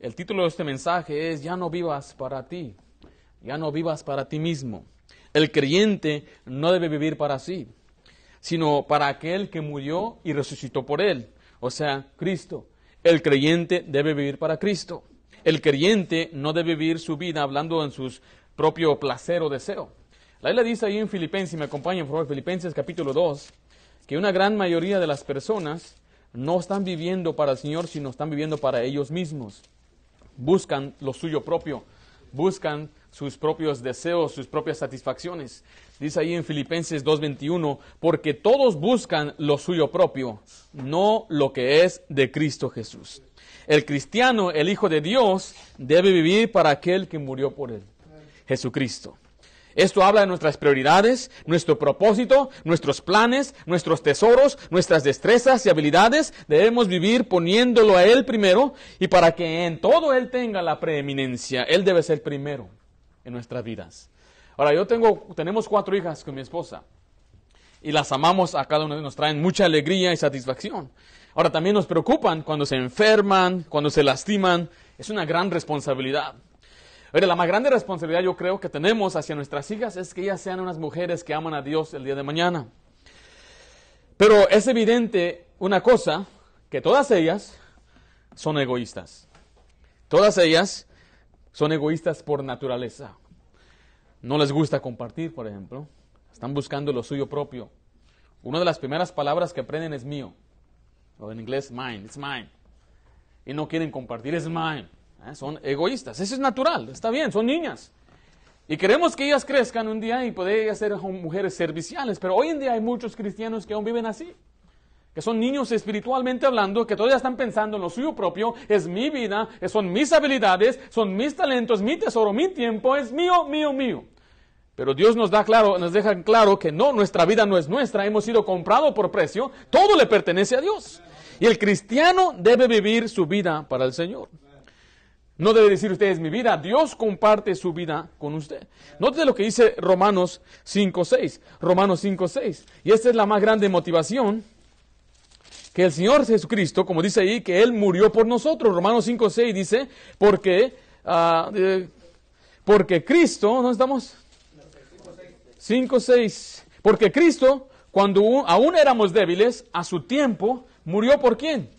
El título de este mensaje es Ya no vivas para ti, ya no vivas para ti mismo. El creyente no debe vivir para sí, sino para aquel que murió y resucitó por él, o sea, Cristo. El creyente debe vivir para Cristo. El creyente no debe vivir su vida hablando en su propio placer o deseo. La Biblia dice ahí en Filipenses, me acompañan por favor, Filipenses capítulo 2, que una gran mayoría de las personas no están viviendo para el Señor, sino están viviendo para ellos mismos. Buscan lo suyo propio, buscan sus propios deseos, sus propias satisfacciones. Dice ahí en Filipenses 2.21, porque todos buscan lo suyo propio, no lo que es de Cristo Jesús. El cristiano, el Hijo de Dios, debe vivir para aquel que murió por él, Jesucristo. Esto habla de nuestras prioridades, nuestro propósito, nuestros planes, nuestros tesoros, nuestras destrezas y habilidades. Debemos vivir poniéndolo a Él primero y para que en todo Él tenga la preeminencia, Él debe ser primero en nuestras vidas. Ahora, yo tengo, tenemos cuatro hijas con mi esposa y las amamos a cada una de nos traen mucha alegría y satisfacción. Ahora, también nos preocupan cuando se enferman, cuando se lastiman. Es una gran responsabilidad. Pero la más grande responsabilidad yo creo que tenemos hacia nuestras hijas es que ellas sean unas mujeres que aman a Dios el día de mañana. Pero es evidente una cosa, que todas ellas son egoístas. Todas ellas son egoístas por naturaleza. No les gusta compartir, por ejemplo. Están buscando lo suyo propio. Una de las primeras palabras que aprenden es mío. O en inglés, mine, it's mine. Y no quieren compartir, es mine. ¿Eh? Son egoístas. Eso es natural, está bien, son niñas. Y queremos que ellas crezcan un día y poder ser mujeres serviciales. Pero hoy en día hay muchos cristianos que aún viven así. Que son niños espiritualmente hablando, que todavía están pensando en lo suyo propio. Es mi vida, son mis habilidades, son mis talentos, mi tesoro, mi tiempo, es mío, mío, mío. Pero Dios nos da claro, nos deja claro que no, nuestra vida no es nuestra, hemos sido comprados por precio, todo le pertenece a Dios. Y el cristiano debe vivir su vida para el Señor. No debe decir usted es mi vida, Dios comparte su vida con usted. Note lo que dice Romanos 5.6, Romanos 5.6. Y esta es la más grande motivación, que el Señor Jesucristo, como dice ahí, que Él murió por nosotros. Romanos 5.6 dice, porque, uh, porque Cristo, ¿no estamos? 5.6. Porque Cristo, cuando aún éramos débiles, a su tiempo, murió por quién?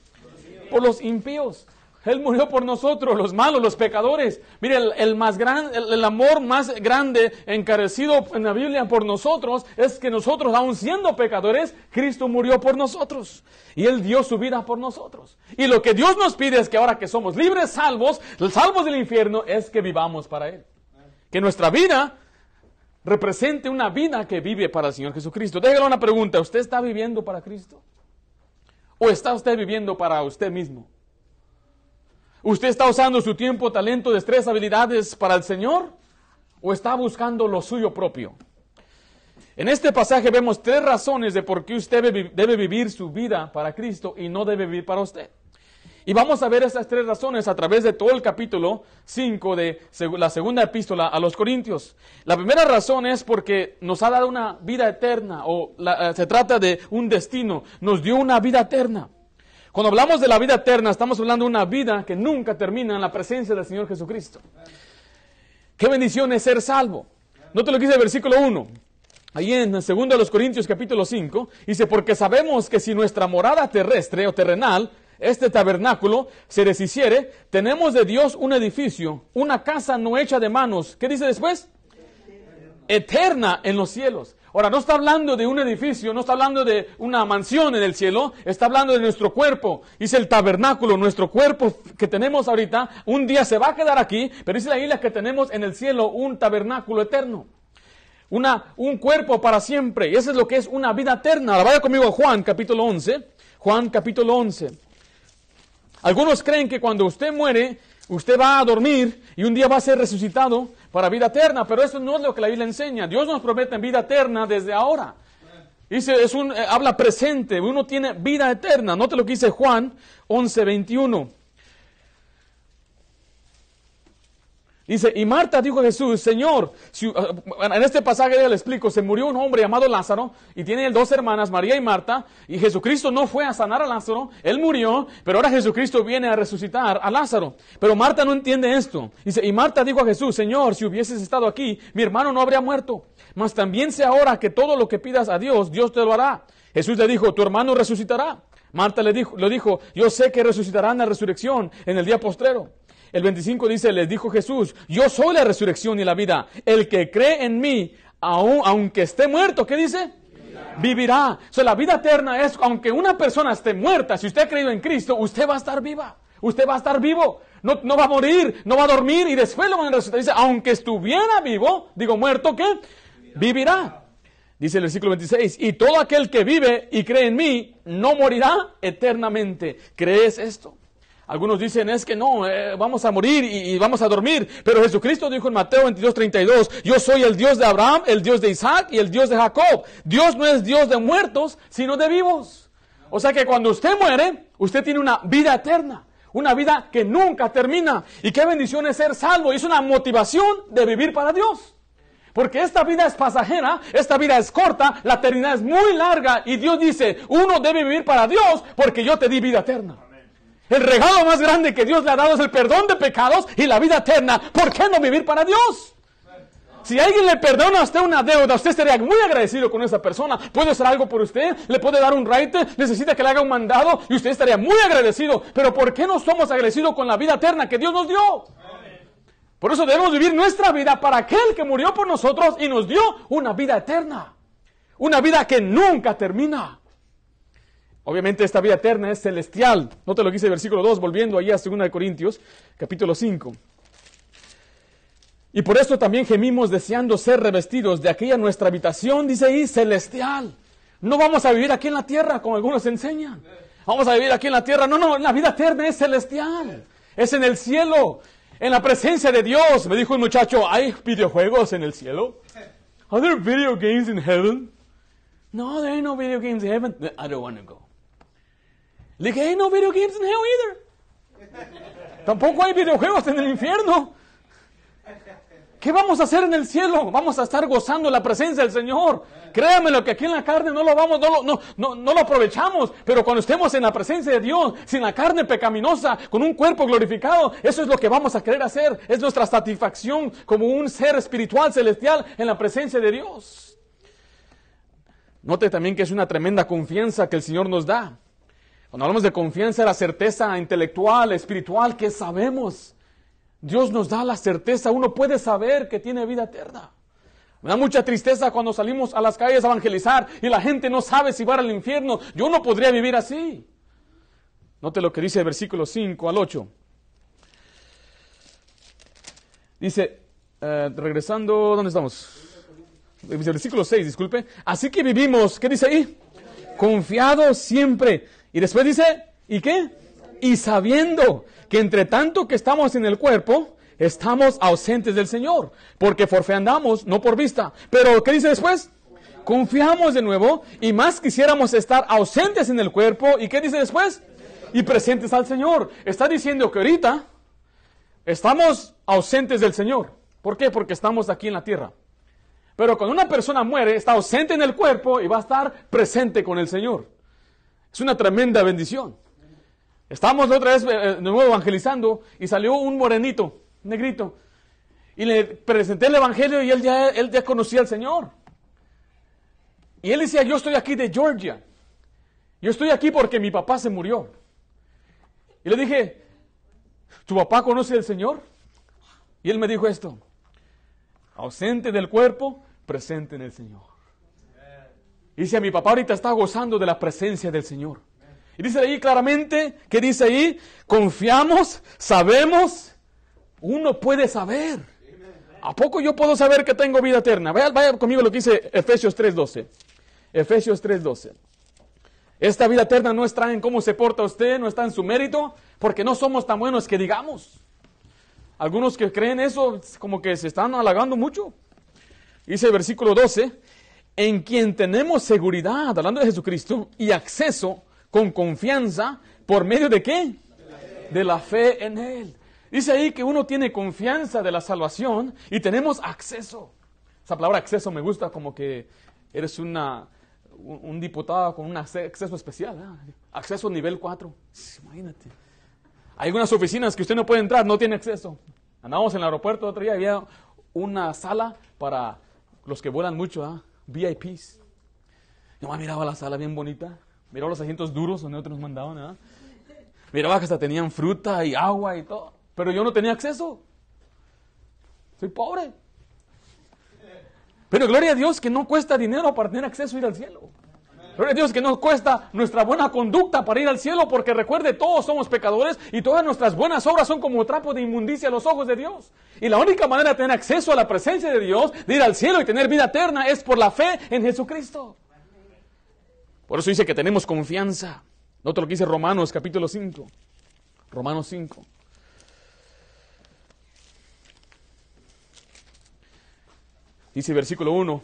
Por los impíos. Él murió por nosotros, los malos, los pecadores. Mire, el, más grande, el, amor más grande encarecido en la Biblia por nosotros es que nosotros, aun siendo pecadores, Cristo murió por nosotros. Y Él dio su vida por nosotros. Y lo que Dios nos pide es que ahora que somos libres, salvos, salvos del infierno, es que vivamos para Él. Que nuestra vida represente una vida que vive para el Señor Jesucristo. Déjale una pregunta, ¿usted está viviendo para Cristo? ¿O está usted viviendo para usted mismo? ¿Usted está usando su tiempo, talento, destreza, habilidades para el Señor? ¿O está buscando lo suyo propio? En este pasaje vemos tres razones de por qué usted debe vivir su vida para Cristo y no debe vivir para usted. Y vamos a ver esas tres razones a través de todo el capítulo 5 de la segunda epístola a los Corintios. La primera razón es porque nos ha dado una vida eterna o eh, se trata de un destino, nos dio una vida eterna. Cuando hablamos de la vida eterna, estamos hablando de una vida que nunca termina en la presencia del Señor Jesucristo. Qué bendición es ser salvo. No te lo quise el versículo 1. Ahí en 2 de los Corintios capítulo 5, dice, porque sabemos que si nuestra morada terrestre o terrenal, este tabernáculo, se deshiciere, tenemos de Dios un edificio, una casa no hecha de manos. ¿Qué dice después? Eterna en los cielos. Ahora, no está hablando de un edificio, no está hablando de una mansión en el cielo, está hablando de nuestro cuerpo. Dice el tabernáculo, nuestro cuerpo que tenemos ahorita, un día se va a quedar aquí, pero dice la isla que tenemos en el cielo un tabernáculo eterno. Una, un cuerpo para siempre. Y eso es lo que es una vida eterna. Ahora vaya conmigo a Juan capítulo 11. Juan capítulo 11. Algunos creen que cuando usted muere, usted va a dormir y un día va a ser resucitado para vida eterna, pero eso no es lo que la Biblia enseña. Dios nos promete vida eterna desde ahora. Dice, es un, eh, habla presente, uno tiene vida eterna. Note lo que dice Juan 11, 21. Dice, y Marta dijo a Jesús, Señor, uh, en este pasaje le explico, se murió un hombre llamado Lázaro y tiene dos hermanas, María y Marta, y Jesucristo no fue a sanar a Lázaro, él murió, pero ahora Jesucristo viene a resucitar a Lázaro. Pero Marta no entiende esto. Dice, y Marta dijo a Jesús, Señor, si hubieses estado aquí, mi hermano no habría muerto. Mas también sé ahora que todo lo que pidas a Dios, Dios te lo hará. Jesús le dijo, tu hermano resucitará. Marta le dijo, lo dijo, yo sé que resucitarán la resurrección en el día postrero. El 25 dice, les dijo Jesús, yo soy la resurrección y la vida. El que cree en mí, aun- aunque esté muerto, ¿qué dice? Vivirá. O sea, la vida eterna es, aunque una persona esté muerta, si usted ha creído en Cristo, usted va a estar viva. Usted va a estar vivo. No, va a morir, no va a dormir y después lo van a. Dice, aunque estuviera vivo, digo muerto, ¿qué? Vivirá. Dice el versículo 26, y todo aquel que vive y cree en mí, no morirá eternamente. ¿Crees esto? Algunos dicen, es que no, eh, vamos a morir y, vamos a dormir. Pero Jesucristo dijo en Mateo 22, 32, yo soy el Dios de Abraham, el Dios de Isaac y el Dios de Jacob. Dios no es Dios de muertos, sino de vivos. O sea que cuando usted muere, usted tiene una vida eterna. Una vida que nunca termina. Y qué bendición es ser salvo. Y es una motivación de vivir para Dios. Porque esta vida es pasajera, esta vida es corta, la eternidad es muy larga y Dios dice, uno debe vivir para Dios porque yo te di vida eterna. El regalo más grande que Dios le ha dado es el perdón de pecados y la vida eterna. ¿Por qué no vivir para Dios? Si alguien le perdona a usted una deuda, usted estaría muy agradecido con esa persona. Puede hacer algo por usted, le puede dar un raite, necesita que le haga un mandado y usted estaría muy agradecido. Pero ¿por qué no somos agradecidos con la vida eterna que Dios nos dio? Por eso debemos vivir nuestra vida para aquel que murió por nosotros y nos dio una vida eterna. Una vida que nunca termina. Obviamente esta vida eterna es celestial. Note lo dice el versículo 2, volviendo ahí a 2 de Corintios, capítulo 5. Y por esto también gemimos deseando ser revestidos de aquella nuestra habitación, dice ahí, celestial. No vamos a vivir aquí en la tierra, como algunos enseñan. Vamos a vivir aquí en la tierra. No, no, la vida eterna es celestial. Es en el cielo, en la presencia de Dios. Me dijo un muchacho, ¿hay videojuegos en el cielo? Are there video games in heaven? No, there ain't no video games in heaven. I don't want to go. Le dije, ain't no video games in hell either. Tampoco hay videojuegos en el infierno. ¿Qué vamos a hacer en el cielo? Vamos a estar gozando la presencia del Señor. Créame lo que aquí en la carne no lo vamos, no no, no, no lo aprovechamos. Pero cuando estemos en la presencia de Dios, sin la carne pecaminosa, con un cuerpo glorificado, eso es lo que vamos a querer hacer. Es nuestra satisfacción como un ser espiritual celestial en la presencia de Dios. Note también que es una tremenda confianza que el Señor nos da. Cuando hablamos de confianza, la certeza intelectual, espiritual, que sabemos. Dios nos da la certeza, uno puede saber que tiene vida eterna. Me da mucha tristeza cuando salimos a las calles a evangelizar y la gente no sabe si va al infierno. Yo no podría vivir así. Note lo que dice el versículo 5 al 8. Dice, eh, regresando, ¿dónde estamos? El versículo 6, disculpe. Así que vivimos, ¿qué dice ahí? Confiados siempre. Y después dice, ¿y qué? Y sabiendo que entre tanto que estamos en el cuerpo, estamos ausentes del Señor, porque forfeandamos, no por vista. Pero, ¿qué dice después? Confiamos de nuevo y más quisiéramos estar ausentes en el cuerpo. ¿Y qué dice después? Y presentes al Señor. Está diciendo que ahorita estamos ausentes del Señor. ¿Por qué? Porque estamos aquí en la tierra. Pero cuando una persona muere, está ausente en el cuerpo y va a estar presente con el Señor. Es una tremenda bendición. Estamos otra vez eh, de nuevo evangelizando y salió un morenito, un negrito. Y le presenté el evangelio y él ya, él ya conocía al Señor. Y él decía, yo estoy aquí de Georgia. Yo estoy aquí porque mi papá se murió. Y le dije, ¿tu papá conoce al Señor? Y él me dijo esto, ausente del cuerpo, presente en el Señor. Y dice, mi papá ahorita está gozando de la presencia del Señor. Y dice ahí claramente, ¿qué dice ahí? Confiamos, sabemos, uno puede saber. ¿A poco yo puedo saber que tengo vida eterna? Vaya, vaya conmigo lo que dice Efesios 3.12. Efesios 3.12. Esta vida eterna no está en cómo se porta usted, no está en su mérito, porque no somos tan buenos que digamos. Algunos que creen eso como que se están halagando mucho. Dice el versículo 12, en quien tenemos seguridad, hablando de Jesucristo, y acceso con confianza, ¿por medio de qué? De la fe en Él. Dice ahí que uno tiene confianza de la salvación y tenemos acceso. Esa palabra acceso me gusta como que eres una, un, diputado con un acceso especial. Acceso nivel 4. Imagínate. Hay algunas oficinas que usted no puede entrar, no tiene acceso. Andábamos en el aeropuerto otro día, había una sala para los que vuelan mucho, ¿eh? VIPs. Yo miraba la sala bien bonita, miraba los asientos duros donde otros nos mandaban, ¿eh? miraba que hasta tenían fruta y agua y todo, pero yo no tenía acceso. Soy pobre. Pero gloria a Dios que no cuesta dinero para tener acceso a ir al cielo. Dios que nos cuesta nuestra buena conducta para ir al cielo, porque recuerde, todos somos pecadores y todas nuestras buenas obras son como trapo de inmundicia a los ojos de Dios. Y la única manera de tener acceso a la presencia de Dios, de ir al cielo y tener vida eterna, es por la fe en Jesucristo. Por eso dice que tenemos confianza. Note lo que dice Romanos capítulo 5. Romanos 5. Dice versículo 1,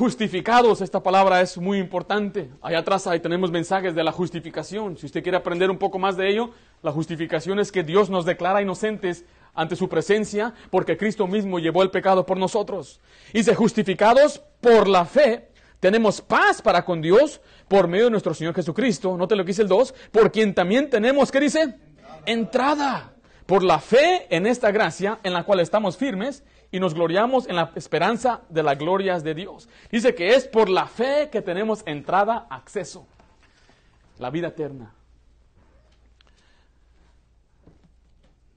justificados, esta palabra es muy importante. Allá atrás ahí tenemos mensajes de la justificación. Si usted quiere aprender un poco más de ello, la justificación es que Dios nos declara inocentes ante su presencia porque Cristo mismo llevó el pecado por nosotros. Dice, justificados por la fe, tenemos paz para con Dios por medio de nuestro Señor Jesucristo. Note lo que dice el 2, por quien también tenemos, ¿qué dice? Entrada. Por la fe en esta gracia en la cual estamos firmes y nos gloriamos en la esperanza de las glorias de Dios. Dice que es por la fe que tenemos entrada, acceso, la vida eterna.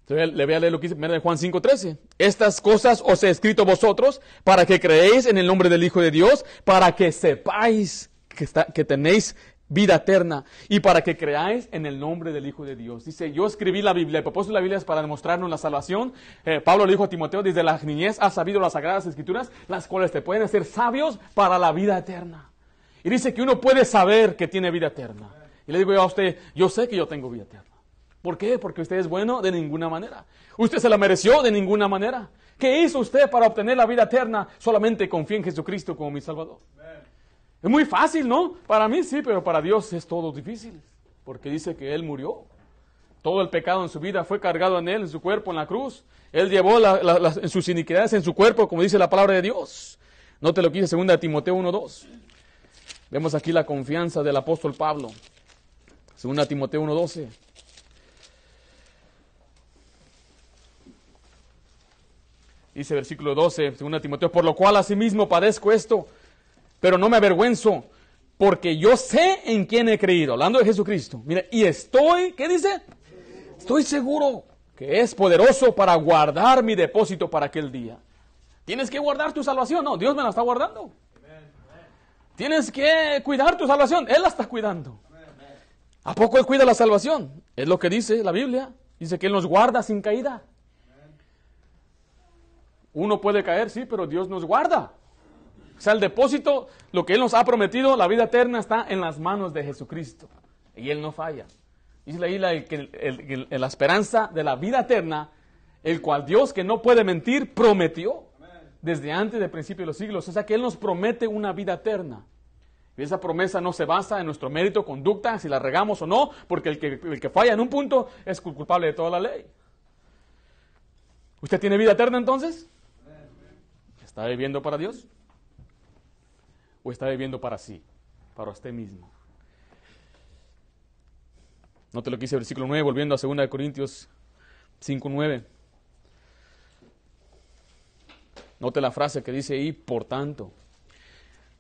le voy a leer lo que dice Juan 5:13. Estas cosas os he escrito vosotros para que creéis en el nombre del Hijo de Dios, para que sepáis que tenéis vida eterna y para que creáis en el nombre del Hijo de Dios. Dice, yo escribí la Biblia, el propósito de la Biblia es para demostrarnos la salvación. Eh, Pablo le dijo a Timoteo, desde la niñez has sabido las sagradas escrituras, las cuales te pueden hacer sabios para la vida eterna. Y dice que uno puede saber que tiene vida eterna. Y le digo yo a usted, yo sé que yo tengo vida eterna. ¿Por qué? Porque usted es bueno de ninguna manera. Usted se la mereció de ninguna manera. ¿Qué hizo usted para obtener la vida eterna? Solamente confía en Jesucristo como mi Salvador. Es muy fácil, ¿no? Para mí sí, pero para Dios es todo difícil, porque dice que Él murió. Todo el pecado en su vida fue cargado en Él, en su cuerpo, en la cruz. Él llevó sus iniquidades en su cuerpo, como dice la palabra de Dios. No te lo quise, segunda Timoteo 1.2. Vemos aquí la confianza del apóstol Pablo. Segunda Timoteo 1.12. Dice versículo 12, segunda Timoteo, por lo cual asimismo padezco esto pero no me avergüenzo, porque yo sé en quién he creído, hablando de Jesucristo. Mira, y estoy, ¿qué dice? Estoy seguro que es poderoso para guardar mi depósito para aquel día. Tienes que guardar tu salvación, no, Dios me la está guardando. Tienes que cuidar tu salvación, Él la está cuidando. ¿A poco Él cuida la salvación? Es lo que dice la Biblia. Dice que Él nos guarda sin caída. Uno puede caer, sí, pero Dios nos guarda. O sea, el depósito, lo que Él nos ha prometido, la vida eterna está en las manos de Jesucristo. Y Él no falla. Dice la, el, la esperanza de la vida eterna, el cual Dios que no puede mentir prometió desde antes del principio de los siglos. O sea que Él nos promete una vida eterna. Y esa promesa no se basa en nuestro mérito, conducta, si la regamos o no, porque el que, el que falla en un punto es culpable de toda la ley. ¿Usted tiene vida eterna entonces? ¿Está viviendo para Dios? O está viviendo para sí, para usted mismo. Note lo que dice el versículo 9, volviendo a 2 Corintios 5, 9. Note la frase que dice ahí, por tanto.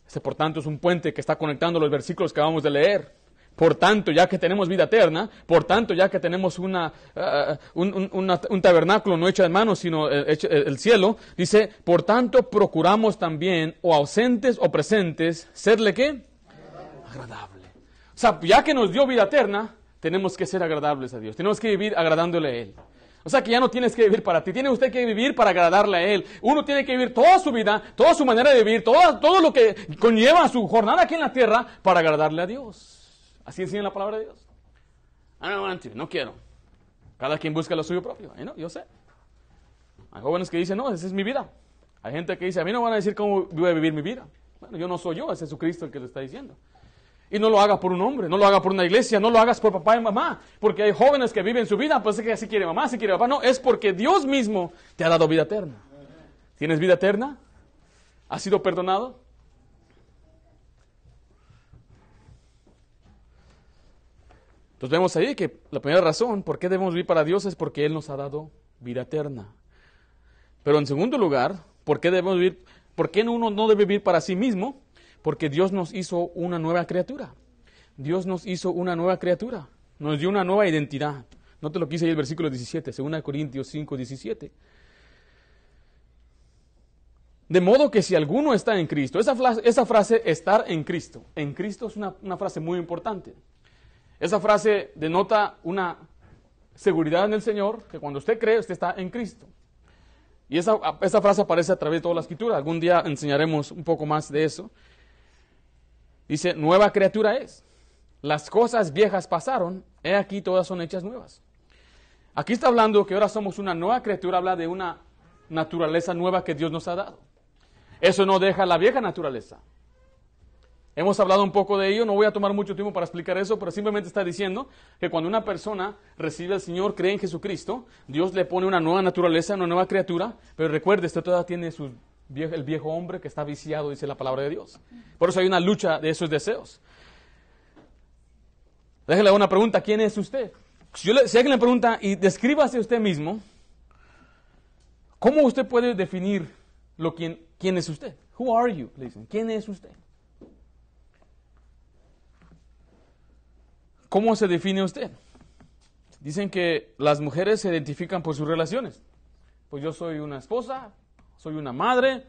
Ese por tanto es un puente que está conectando los versículos que acabamos de leer. Por tanto, ya que tenemos vida eterna, por tanto, ya que tenemos una, uh, un, tabernáculo no hecho de manos, sino eh, hecho, eh, el cielo, dice, por tanto, procuramos también, o ausentes o presentes, serle qué? Agradable. O sea, ya que nos dio vida eterna, tenemos que ser agradables a Dios. Tenemos que vivir agradándole a Él. O sea que ya no tienes que vivir para ti, tiene usted que vivir para agradarle a Él. Uno tiene que vivir toda su vida, toda su manera de vivir, todo, todo lo que conlleva su jornada aquí en la tierra para agradarle a Dios. Así enseña la palabra de Dios. I don't want to, no quiero. Cada quien busca lo suyo propio. yo sé. Hay jóvenes que dicen, no, esa es mi vida. Hay gente que dice, a mí no van a decir cómo voy a vivir mi vida. Bueno, yo no soy yo, es Jesucristo el que lo está diciendo. Y no lo hagas por un hombre, no lo hagas por una iglesia, no lo hagas por papá y mamá, porque hay jóvenes que viven su vida, pues es que así quiere mamá, así quiere papá. No, es porque Dios mismo te ha dado vida eterna. ¿Tienes vida eterna? ¿Has sido perdonado? Entonces vemos ahí que la primera razón por qué debemos vivir para Dios es porque Él nos ha dado vida eterna. Pero en segundo lugar, ¿por qué debemos vivir? ¿Por qué uno no debe vivir para sí mismo? Porque Dios nos hizo una nueva criatura. Dios nos hizo una nueva criatura. Nos dio una nueva identidad. No te lo quise ahí el versículo 17, 2 Corintios 5, 17. De modo que si alguno está en Cristo, esa frase, estar en Cristo, en Cristo es una frase muy importante. Esa frase denota una seguridad en el Señor, que cuando usted cree, usted está en Cristo. Y esa, esa, frase aparece a través de toda la escritura. Algún día enseñaremos un poco más de eso. Dice, nueva criatura es. Las cosas viejas pasaron, he aquí todas son hechas nuevas. Aquí está hablando que ahora somos una nueva criatura, habla de una naturaleza nueva que Dios nos ha dado. Eso no deja la vieja naturaleza. Hemos hablado un poco de ello, no voy a tomar mucho tiempo para explicar eso, pero simplemente está diciendo que cuando una persona recibe al Señor, cree en Jesucristo, Dios le pone una nueva naturaleza, una nueva criatura, pero recuerde, esto todavía tiene su el viejo hombre que está viciado, dice la palabra de Dios. Por eso hay una lucha de esos deseos. Déjale una pregunta, ¿quién es usted? Si, alguien le pregunta, y descríbase usted mismo, ¿cómo usted puede definir lo, quién, quién es usted? Who are you? Le dicen, ¿quién es usted? ¿Cómo se define usted? Dicen que las mujeres se identifican por sus relaciones. Pues yo soy una esposa, soy una madre,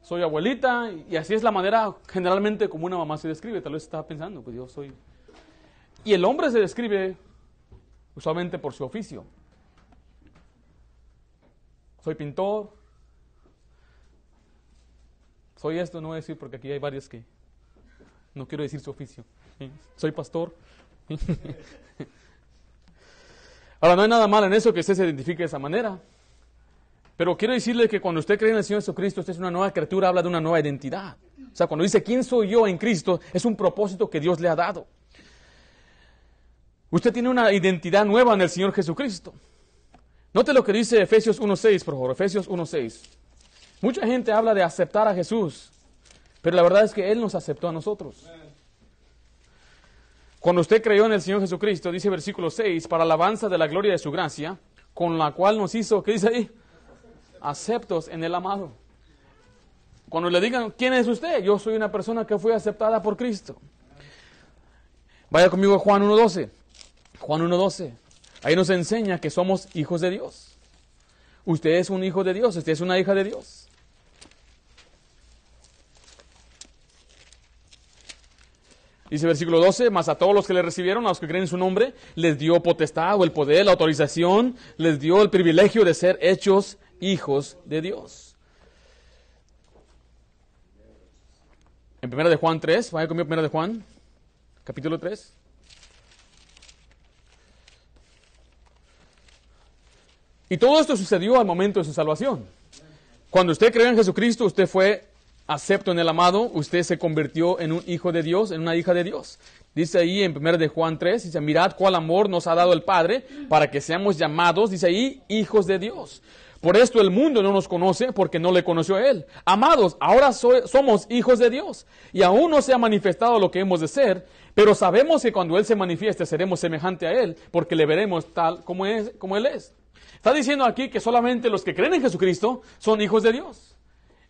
soy abuelita, y así es la manera generalmente como una mamá se describe. Tal vez estaba pensando, pues yo soy... Y el hombre se describe usualmente por su oficio. Soy pintor, soy esto, no voy a decir porque aquí hay varios que no quiero decir su oficio. Soy pastor. Ahora, no hay nada malo en eso que usted se identifique de esa manera. Pero quiero decirle que cuando usted cree en el Señor Jesucristo, usted es una nueva criatura, habla de una nueva identidad. O sea, cuando dice quién soy yo en Cristo, es un propósito que Dios le ha dado. Usted tiene una identidad nueva en el Señor Jesucristo. Note lo que dice Efesios 1.6, por favor, Efesios 1.6. Mucha gente habla de aceptar a Jesús, pero la verdad es que Él nos aceptó a nosotros. Cuando usted creyó en el Señor Jesucristo, dice versículo 6, para alabanza de la gloria de su gracia, con la cual nos hizo, ¿qué dice ahí? Aceptos en el amado. Cuando le digan, ¿quién es usted? Yo soy una persona que fue aceptada por Cristo. Vaya conmigo a Juan 1.12. Juan 1.12. Ahí nos enseña que somos hijos de Dios. Usted es un hijo de Dios, usted es una hija de Dios. Dice versículo 12, más a todos los que le recibieron, a los que creen en su nombre, les dio potestad o el poder, la autorización, les dio el privilegio de ser hechos hijos de Dios. En 1 de Juan 3, vaya conmigo 1 de Juan, capítulo 3. Y todo esto sucedió al momento de su salvación. Cuando usted creyó en Jesucristo, usted fue acepto en el amado, usted se convirtió en un hijo de Dios, en una hija de Dios. Dice ahí en 1 de Juan 3, dice, mirad cuál amor nos ha dado el Padre para que seamos llamados, dice ahí, hijos de Dios. Por esto el mundo no nos conoce porque no le conoció a Él. Amados, ahora somos hijos de Dios y aún no se ha manifestado lo que hemos de ser, pero sabemos que cuando Él se manifieste seremos semejante a Él porque le veremos tal como, es, como Él es. Está diciendo aquí que solamente los que creen en Jesucristo son hijos de Dios.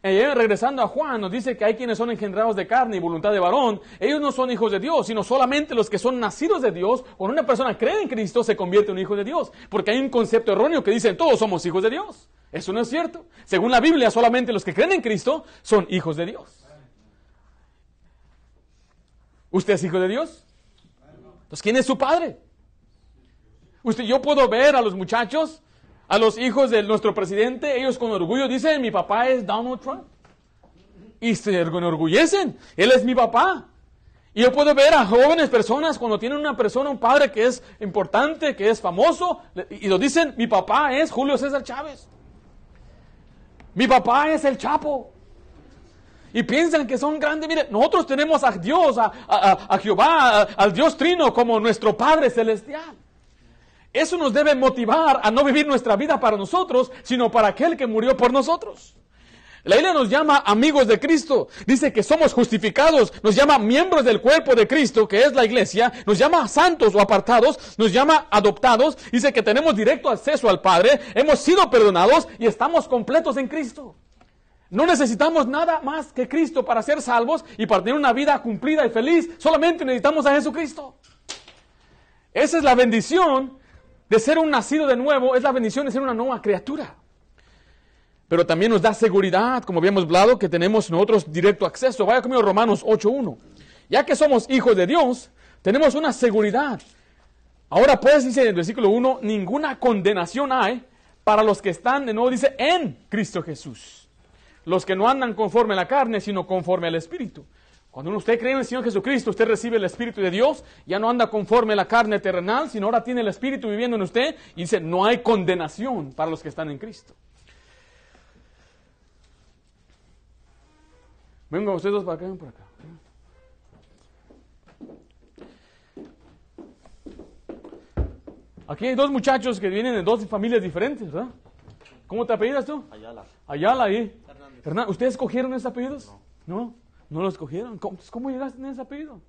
Y regresando a Juan, nos dice que hay quienes son engendrados de carne y voluntad de varón. Ellos no son hijos de Dios, sino solamente los que son nacidos de Dios. Cuando una persona cree en Cristo, se convierte en hijo de Dios. Porque hay un concepto erróneo que dice, todos somos hijos de Dios. Eso no es cierto. Según la Biblia, solamente los que creen en Cristo son hijos de Dios. ¿Usted es hijo de Dios? Entonces, ¿quién es su padre? Usted, yo puedo ver a los muchachos a los hijos de nuestro presidente, ellos con orgullo dicen, mi papá es Donald Trump. Y se enorgullecen, él es mi papá. Y yo puedo ver a jóvenes personas cuando tienen una persona, un padre que es importante, que es famoso, y lo dicen, mi papá es Julio César Chávez. Mi papá es el Chapo. Y piensan que son grandes. Mire, nosotros tenemos a Dios, a, a Jehová, al Dios Trino como nuestro Padre Celestial. Eso nos debe motivar a no vivir nuestra vida para nosotros, sino para aquel que murió por nosotros. La Biblia nos llama amigos de Cristo, dice que somos justificados, nos llama miembros del cuerpo de Cristo, que es la iglesia, nos llama santos o apartados, nos llama adoptados, dice que tenemos directo acceso al Padre, hemos sido perdonados y estamos completos en Cristo. No necesitamos nada más que Cristo para ser salvos y para tener una vida cumplida y feliz, solamente necesitamos a Jesucristo. Esa es la bendición de ser un nacido de nuevo, es la bendición de ser una nueva criatura pero también nos da seguridad, como habíamos hablado, que tenemos nosotros directo acceso. Vaya conmigo Romanos 8.1. Ya que somos hijos de Dios, tenemos una seguridad. Ahora pues dice en el versículo 1, ninguna condenación hay para los que están, de nuevo dice, en Cristo Jesús. Los que no andan conforme a la carne, sino conforme al Espíritu. Cuando usted cree en el Señor Jesucristo, usted recibe el Espíritu de Dios, ya no anda conforme a la carne terrenal, sino ahora tiene el Espíritu viviendo en usted y dice, no hay condenación para los que están en Cristo. Venga, ustedes dos para acá, ven para acá. Aquí hay dos muchachos que vienen de dos familias diferentes, ¿verdad? ¿Cómo te apellidas tú? Ayala. Ayala, ahí. Hernández. ¿Ustedes escogieron esos apellidos? No. ¿No? ¿No los escogieron? ¿Cómo, ¿Cómo llegaste en ese apellido?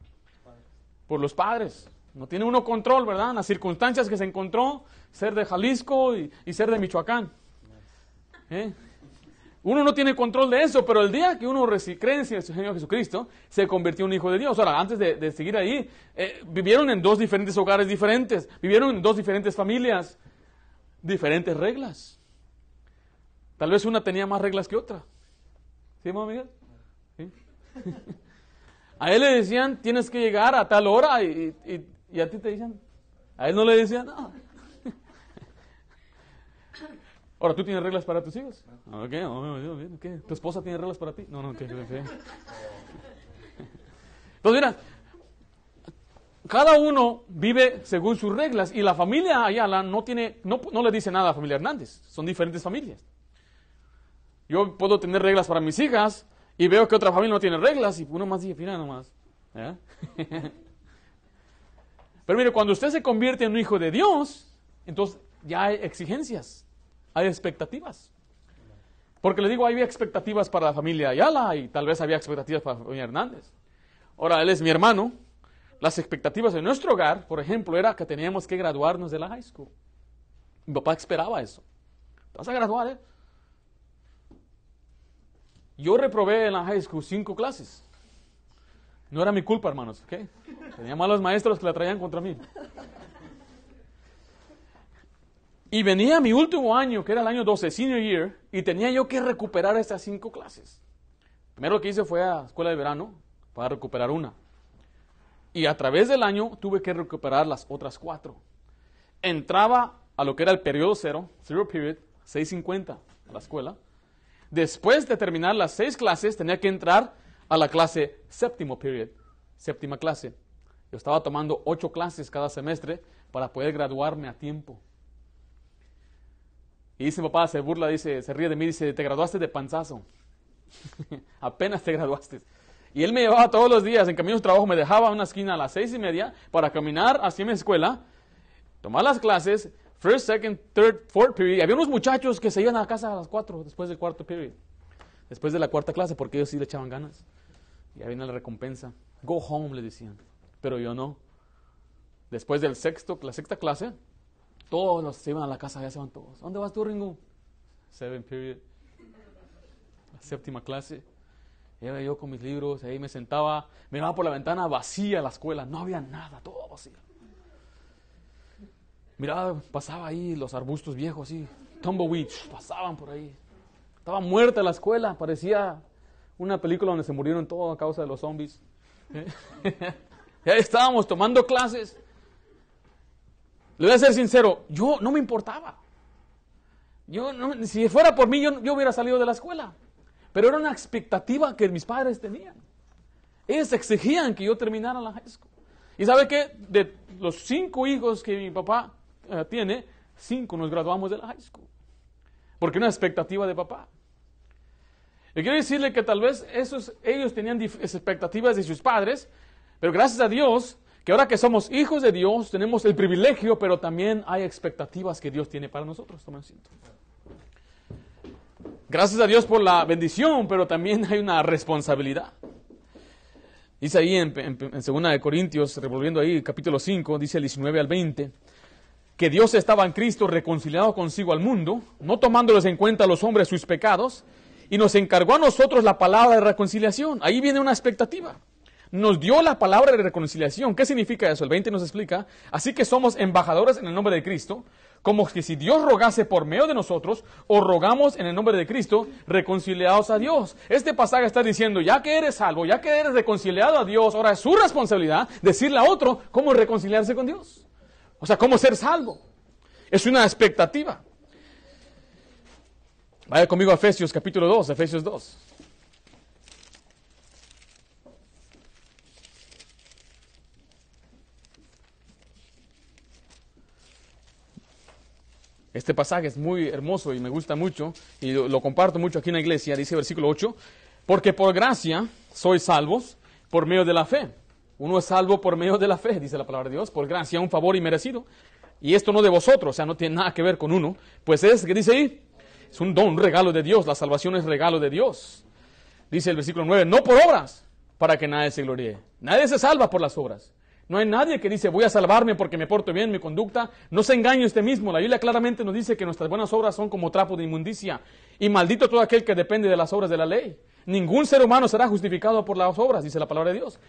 Por los padres. No tiene uno control, ¿verdad? Las circunstancias que se encontró, ser de Jalisco y, y ser de Michoacán. ¿Eh? Uno no tiene control de eso, pero el día que uno cree en el Señor Jesucristo, se convirtió en un hijo de Dios. Ahora, antes de, seguir ahí, eh, vivieron en dos diferentes hogares diferentes, vivieron en dos diferentes familias, diferentes reglas. Tal vez una tenía más reglas que otra. ¿Sí, mamá Miguel? a él le decían, tienes que llegar a tal hora y, y a ti te dicen, a él no le decían nada. Ahora, ¿tú tienes reglas para tus hijos? ¿qué? ¿Tu esposa tiene reglas para ti? No, no, ¿qué? Entonces, mira, cada uno vive según sus reglas y la familia Ayala no, tiene, no, no le dice nada a la familia Hernández. Son diferentes familias. Yo puedo tener reglas para mis hijas y veo que otra familia no tiene reglas y uno más dice, mira nomás. Pero mire, cuando usted se convierte en un hijo de Dios, entonces ya hay exigencias hay expectativas. Porque le digo, había expectativas para la familia Ayala y tal vez había expectativas para la familia Hernández. Ahora, él es mi hermano. Las expectativas de nuestro hogar, por ejemplo, era que teníamos que graduarnos de la high school. Mi papá esperaba eso. Te vas a graduar, ¿eh? Yo reprobé en la high school cinco clases. No era mi culpa, hermanos, ¿ok? Tenía malos maestros que la traían contra mí. Y venía mi último año, que era el año 12, senior year, y tenía yo que recuperar estas cinco clases. Primero lo que hice fue a escuela de verano para recuperar una. Y a través del año tuve que recuperar las otras cuatro. Entraba a lo que era el periodo cero, zero period, 6.50 a la escuela. Después de terminar las seis clases, tenía que entrar a la clase séptimo period, séptima clase. Yo estaba tomando ocho clases cada semestre para poder graduarme a tiempo. Y dice mi papá, se burla, dice, se ríe de mí, dice, te graduaste de panzazo. Apenas te graduaste. Y él me llevaba todos los días en camino de trabajo, me dejaba en una esquina a las seis y media para caminar hacia mi escuela, tomar las clases, first, second, third, fourth period. Había unos muchachos que se iban a casa a las cuatro después del cuarto period. Después de la cuarta clase, porque ellos sí le echaban ganas. Y ahí viene la recompensa. Go home, le decían. Pero yo no. Después del sexto, la sexta clase, todos los se iban a la casa, ya se van todos. ¿Dónde vas tú, Ringo? Seven period. La séptima clase. Iba yo con mis libros, ahí me sentaba, miraba por la ventana vacía la escuela, no había nada, todo vacío. Miraba, pasaba ahí los arbustos viejos, así, tumbleweeds, pasaban por ahí. Estaba muerta la escuela, parecía una película donde se murieron todos a causa de los zombies. y ahí estábamos tomando clases. Le voy a ser sincero, yo no me importaba. Yo si fuera por mí, yo, hubiera salido de la escuela. Pero era una expectativa que mis padres tenían. Ellos exigían que yo terminara la high school. Y sabe qué? De los cinco hijos que mi papá eh, tiene, cinco nos graduamos de la high school. Porque una expectativa de papá. Y quiero decirle que tal vez esos, ellos tenían expectativas de sus padres, pero gracias a Dios, que ahora que somos hijos de Dios, tenemos el privilegio, pero también hay expectativas que Dios tiene para nosotros. Tomen asiento. Gracias a Dios por la bendición, pero también hay una responsabilidad. Dice ahí en, en, en 2 Corintios, revolviendo ahí, capítulo 5, dice el 19 al 20, que Dios estaba en Cristo reconciliado consigo al mundo, no tomándoles en cuenta a los hombres sus pecados, y nos encargó a nosotros la palabra de reconciliación. Ahí viene una expectativa. Nos dio la palabra de reconciliación. ¿Qué significa eso? El 20 nos explica. Así que somos embajadores en el nombre de Cristo, como que si Dios rogase por medio de nosotros, o rogamos en el nombre de Cristo, reconciliados a Dios. Este pasaje está diciendo, ya que eres salvo, ya que eres reconciliado a Dios, ahora es su responsabilidad decirle a otro cómo reconciliarse con Dios. O sea, cómo ser salvo. Es una expectativa. Vaya conmigo a Efesios capítulo 2, Efesios 2. Este pasaje es muy hermoso y me gusta mucho y lo, comparto mucho aquí en la iglesia. Dice versículo 8, porque por gracia sois salvos por medio de la fe. Uno es salvo por medio de la fe, dice la palabra de Dios, por gracia, un favor inmerecido. Y esto no de vosotros, o sea, no tiene nada que ver con uno. Pues es, ¿qué dice ahí? Es un don, un regalo de Dios. La salvación es regalo de Dios. Dice el versículo 9, no por obras, para que nadie se gloríe. Nadie se salva por las obras. No hay nadie que dice, voy a salvarme porque me porto bien, mi conducta. No se engañe usted mismo. La Biblia claramente nos dice que nuestras buenas obras son como trapo de inmundicia. Y maldito todo aquel que depende de las obras de la ley. Ningún ser humano será justificado por las obras, dice la palabra de Dios.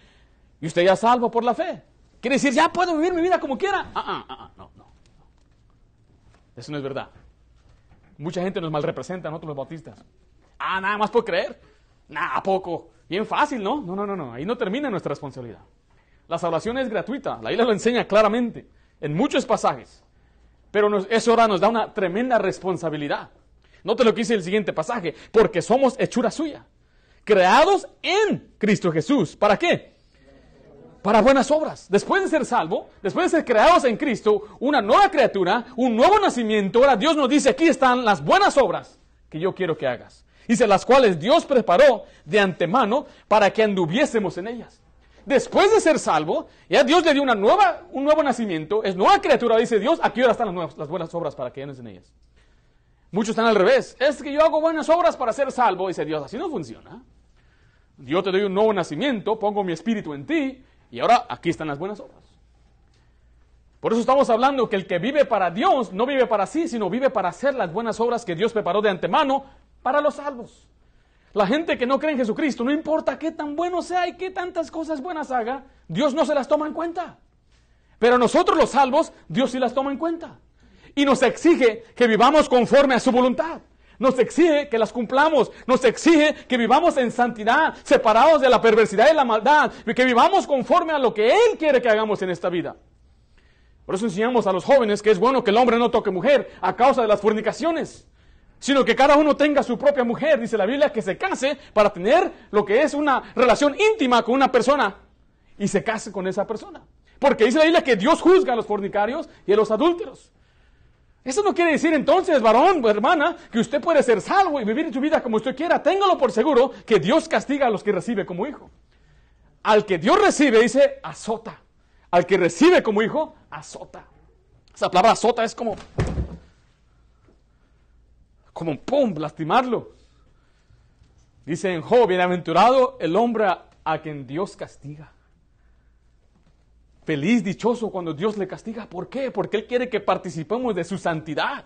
Y usted ya salvo por la fe. Quiere decir, ya puedo vivir mi vida como quiera. Ah, ah, ah, ah no, no. Eso no es verdad. Mucha gente nos mal representa, nosotros los bautistas. Ah, nada más por creer. Nada, poco. Bien fácil, ¿no? No, no, no, no. Ahí no termina nuestra responsabilidad. La salvación es gratuita, la Biblia lo enseña claramente en muchos pasajes, pero eso ahora nos da una tremenda responsabilidad. Note lo que dice el siguiente pasaje, porque somos hechura suya, creados en Cristo Jesús. ¿Para qué? Para buenas obras. Después de ser salvo, después de ser creados en Cristo, una nueva criatura, un nuevo nacimiento, ahora Dios nos dice, aquí están las buenas obras que yo quiero que hagas. Dice, las cuales Dios preparó de antemano para que anduviésemos en ellas después de ser salvo, ya Dios le dio una nueva, un nuevo nacimiento, es nueva criatura, dice Dios, aquí ahora están las, las buenas obras para que en ellas. Muchos están al revés, es que yo hago buenas obras para ser salvo, dice Dios, así no funciona. Yo te doy un nuevo nacimiento, pongo mi espíritu en ti, y ahora aquí están las buenas obras. Por eso estamos hablando que el que vive para Dios no vive para sí, sino vive para hacer las buenas obras que Dios preparó de antemano para los salvos. La gente que no cree en Jesucristo, no importa qué tan bueno sea y qué tantas cosas buenas haga, Dios no se las toma en cuenta. Pero nosotros los salvos, Dios sí las toma en cuenta. Y nos exige que vivamos conforme a su voluntad. Nos exige que las cumplamos. Nos exige que vivamos en santidad, separados de la perversidad y la maldad. Y que vivamos conforme a lo que Él quiere que hagamos en esta vida. Por eso enseñamos a los jóvenes que es bueno que el hombre no toque mujer a causa de las fornicaciones sino que cada uno tenga su propia mujer, dice la Biblia, que se case para tener lo que es una relación íntima con una persona y se case con esa persona. Porque dice la Biblia que Dios juzga a los fornicarios y a los adúlteros. Eso no quiere decir entonces, varón o hermana, que usted puede ser salvo y vivir su vida como usted quiera. Téngalo por seguro que Dios castiga a los que recibe como hijo. Al que Dios recibe, dice, azota. Al que recibe como hijo, azota. Esa palabra azota es como como pum, lastimarlo. Dice en Job, bienaventurado el hombre a, quien Dios castiga. Feliz, dichoso cuando Dios le castiga. ¿Por qué? Porque Él quiere que participemos de su santidad.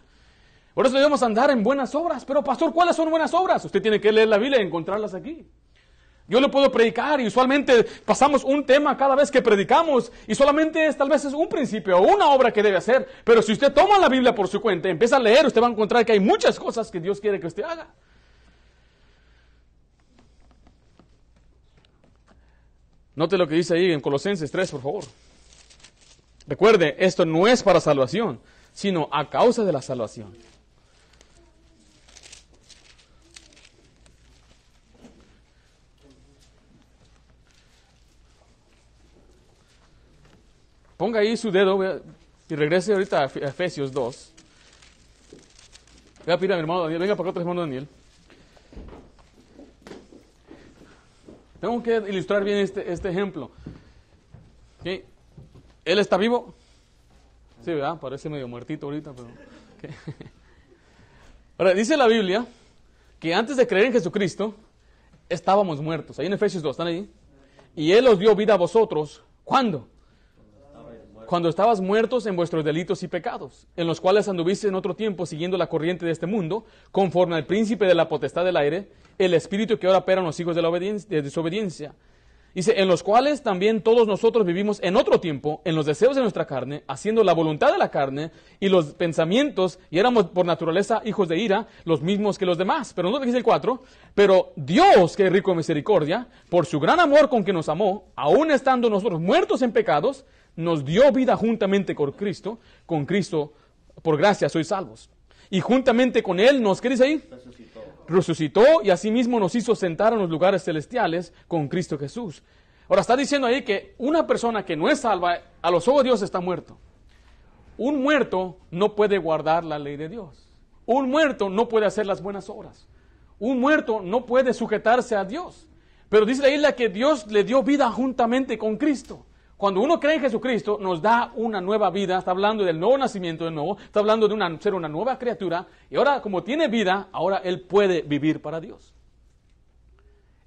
Por eso debemos andar en buenas obras. Pero pastor, ¿cuáles son buenas obras? Usted tiene que leer la Biblia y encontrarlas aquí. Yo le puedo predicar y usualmente pasamos un tema cada vez que predicamos y solamente es tal vez es un principio o una obra que debe hacer. Pero si usted toma la Biblia por su cuenta y empieza a leer, usted va a encontrar que hay muchas cosas que Dios quiere que usted haga. Note lo que dice ahí en Colosenses 3, por favor. Recuerde, esto no es para salvación, sino a causa de la salvación. Ponga ahí su dedo y regrese ahorita a Efesios 2. Voy a pedir a mi hermano Daniel, venga para acá hermano Daniel. Tengo que ilustrar bien este, este ejemplo. ¿Ok? ¿Él está vivo? Sí, ¿verdad? Parece medio muertito ahorita, pero... Ahora, dice la Biblia que antes de creer en Jesucristo, estábamos muertos. Ahí en Efesios 2, ¿están ahí? Y Él os dio vida a vosotros. ¿Cuándo? Cuando estabas muertos en vuestros delitos y pecados, en los cuales anduviste en otro tiempo siguiendo la corriente de este mundo, conforme al príncipe de la potestad del aire, el espíritu que ahora opera en los hijos de la obediencia, de desobediencia. Dice, en los cuales también todos nosotros vivimos en otro tiempo, en los deseos de nuestra carne, haciendo la voluntad de la carne y los pensamientos, y éramos por naturaleza hijos de ira, los mismos que los demás. Pero no dice el 4, pero Dios, que es rico en misericordia, por su gran amor con que nos amó, aun estando nosotros muertos en pecados, nos dio vida juntamente con Cristo, con Cristo, por gracia sois salvos. Y juntamente con Él nos, ¿qué dice ahí? Y asimismo nos hizo sentar en los lugares celestiales con Cristo Jesús. Ahora está diciendo ahí que una persona que no es salva, a los ojos de Dios está muerto. Un muerto no puede guardar la ley de Dios. Un muerto no puede hacer las buenas obras. Un muerto no puede sujetarse a Dios. Pero dice la isla que Dios le dio vida juntamente con Cristo. Cuando uno cree en Jesucristo, nos da una nueva vida, está hablando del nuevo nacimiento de nuevo, está hablando de ser una nueva criatura, y ahora como tiene vida, ahora él puede vivir para Dios.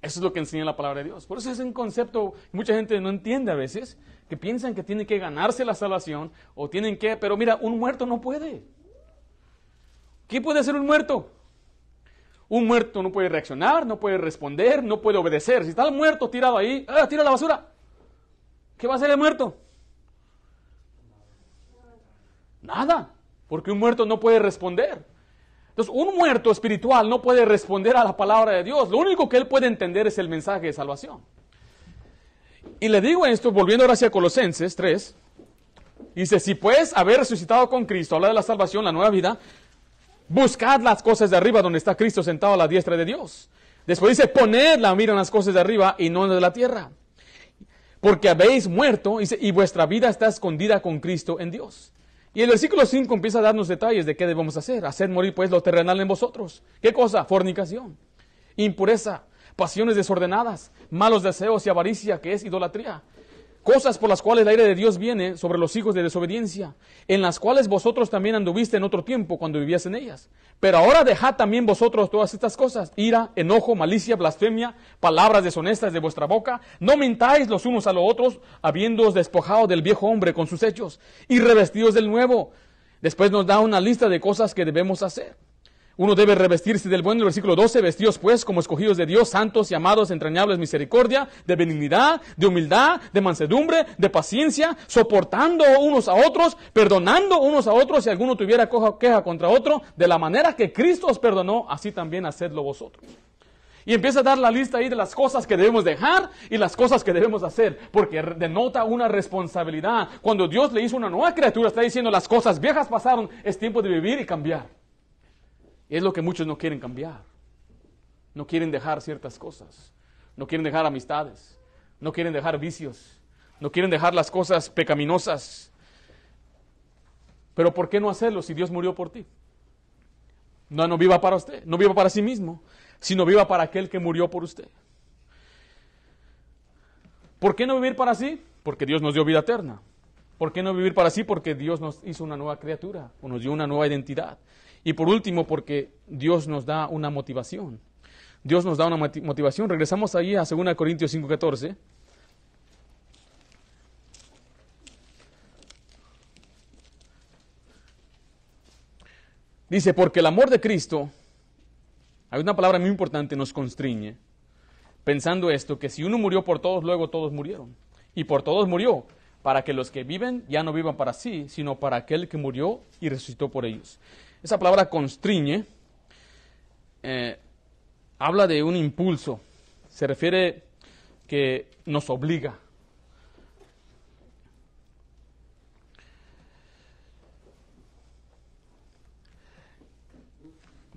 Eso es lo que enseña la palabra de Dios. Por eso es un concepto que mucha gente no entiende a veces, que piensan que tienen que ganarse la salvación o tienen que, pero mira, un muerto no puede. ¿Qué puede hacer un muerto? Un muerto no puede reaccionar, no puede responder, no puede obedecer. Si está el muerto tirado ahí, ¡ah, tira la basura. ¿Qué va a hacer el muerto? Nada, porque un muerto no puede responder. Entonces, un muerto espiritual no puede responder a la palabra de Dios. Lo único que él puede entender es el mensaje de salvación. Y le digo esto, volviendo ahora hacia Colosenses 3, dice, si puedes haber resucitado con Cristo, habla de la salvación, la nueva vida, buscad las cosas de arriba donde está Cristo sentado a la diestra de Dios. Después dice, poned la mira en las cosas de arriba y no en de la tierra porque habéis muerto y vuestra vida está escondida con Cristo en Dios. Y el versículo 5 empieza a darnos detalles de qué debemos hacer. Hacer morir pues lo terrenal en vosotros. ¿Qué cosa? Fornicación, impureza, pasiones desordenadas, malos deseos y avaricia, que es idolatría cosas por las cuales el aire de Dios viene sobre los hijos de desobediencia, en las cuales vosotros también anduviste en otro tiempo cuando vivías en ellas. Pero ahora dejad también vosotros todas estas cosas, ira, enojo, malicia, blasfemia, palabras deshonestas de vuestra boca. No mintáis los unos a los otros, habiéndoos despojado del viejo hombre con sus hechos y revestidos del nuevo. Después nos da una lista de cosas que debemos hacer. Uno debe revestirse del bueno, el versículo 12, vestidos pues como escogidos de Dios, santos y amados, entrañables misericordia, de benignidad, de humildad, de mansedumbre, de paciencia, soportando unos a otros, perdonando unos a otros si alguno tuviera queja contra otro, de la manera que Cristo os perdonó, así también hacedlo vosotros. Y empieza a dar la lista ahí de las cosas que debemos dejar y las cosas que debemos hacer, porque denota una responsabilidad. Cuando Dios le hizo una nueva criatura, está diciendo las cosas viejas pasaron, es tiempo de vivir y cambiar. Y es lo que muchos no quieren cambiar. No quieren dejar ciertas cosas. No quieren dejar amistades. No quieren dejar vicios. No quieren dejar las cosas pecaminosas. Pero ¿por qué no hacerlo si Dios murió por ti? No, no viva para usted, no viva para sí mismo, sino viva para aquel que murió por usted. ¿Por qué no vivir para sí? Porque Dios nos dio vida eterna. ¿Por qué no vivir para sí? Porque Dios nos hizo una nueva criatura, o nos dio una nueva identidad. Y por último, porque Dios nos da una motivación. Dios nos da una motivación. Regresamos ahí a 2 Corintios 5:14. Dice, porque el amor de Cristo, hay una palabra muy importante, nos constriñe, pensando esto, que si uno murió por todos, luego todos murieron. Y por todos murió, para que los que viven ya no vivan para sí, sino para aquel que murió y resucitó por ellos. Esa palabra constriñe eh, habla de un impulso, se refiere que nos obliga.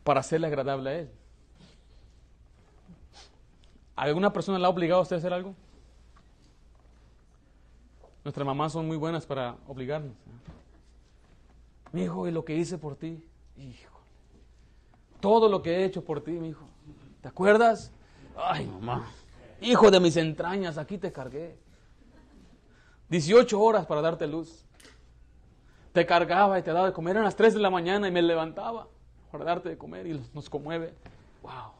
para hacerle agradable a Él. ¿Alguna persona le ha obligado a usted a hacer algo? Nuestras mamás son muy buenas para obligarnos. Mi hijo, y lo que hice por ti. Hijo. Todo lo que he hecho por ti, mi hijo. ¿Te acuerdas? Ay, mamá. Hijo de mis entrañas, aquí te cargué. 18 horas para darte luz. Te cargaba y te daba de comer. Eran las 3 de la mañana y me levantaba para darte de comer y nos conmueve. Wow,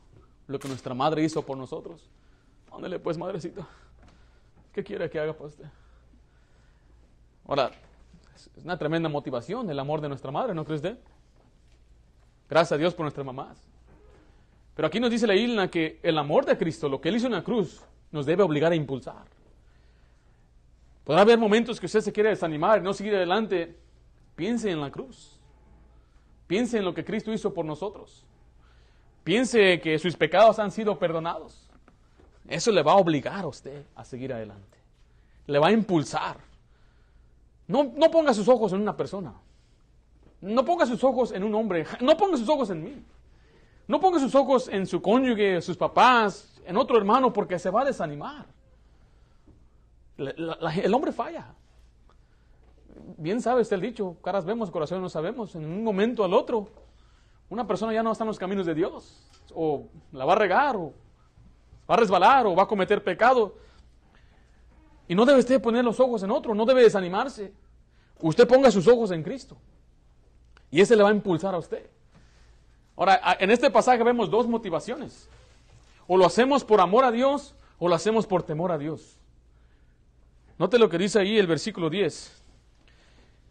lo que nuestra madre hizo por nosotros. Ándale pues, madrecita. ¿Qué quiere que haga para usted? Ahora, es una tremenda motivación el amor de nuestra madre, ¿no crees usted? Gracias a Dios por nuestras mamás. Pero aquí nos dice la isla que el amor de Cristo, lo que Él hizo en la cruz, nos debe obligar a impulsar. Podrá haber momentos que usted se quiere desanimar y no seguir adelante. Piense en la cruz. Piense en lo que Cristo hizo por nosotros. Piense que sus pecados han sido perdonados. Eso le va a obligar a usted a seguir adelante. Le va a impulsar. No, no ponga sus ojos en una persona. No ponga sus ojos en un hombre. No ponga sus ojos en mí. No ponga sus ojos en su cónyuge, sus papás, en otro hermano, porque se va a desanimar. el hombre falla. Bien sabe usted el dicho, caras vemos, corazones no sabemos. En un momento al otro, una persona ya no está en los caminos de Dios. O la va a regar, o va a resbalar, o va a cometer pecado. Y no debe usted poner los ojos en otro, no debe desanimarse. Usted ponga sus ojos en Cristo. Y ese le va a impulsar a usted. Ahora, en este pasaje vemos dos motivaciones. O lo hacemos por amor a Dios o lo hacemos por temor a Dios. Note lo que dice ahí el versículo 10.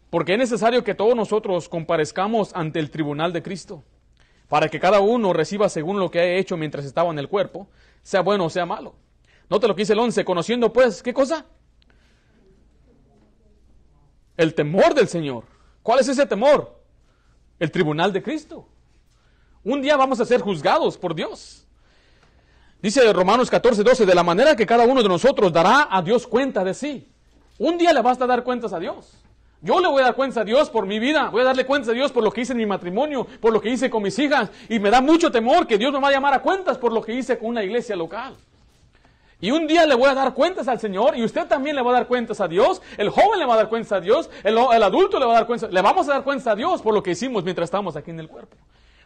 Porque es necesario que todos nosotros comparezcamos ante el tribunal de Cristo, para que cada uno reciba según lo que ha hecho mientras estaba en el cuerpo, sea bueno o sea malo. Note lo que dice el 11, conociendo pues, ¿qué cosa? El temor del Señor. ¿Cuál es ese temor? El tribunal de Cristo. Un día vamos a ser juzgados por Dios. Dice Romanos 14, 12, de la manera que cada uno de nosotros dará a Dios cuenta de sí. Un día le basta dar cuentas a Dios. Yo le voy a dar cuentas a Dios por mi vida, voy a darle cuentas a Dios por lo que hice en mi matrimonio, por lo que hice con mis hijas, y me da mucho temor que Dios me va a llamar a cuentas por lo que hice con una iglesia local. Y un día le voy a dar cuentas al Señor y usted también le va a dar cuentas a Dios, el joven le va a dar cuentas a Dios, el, adulto le va a dar cuentas, le vamos a dar cuentas a Dios por lo que hicimos mientras estamos aquí en el cuerpo.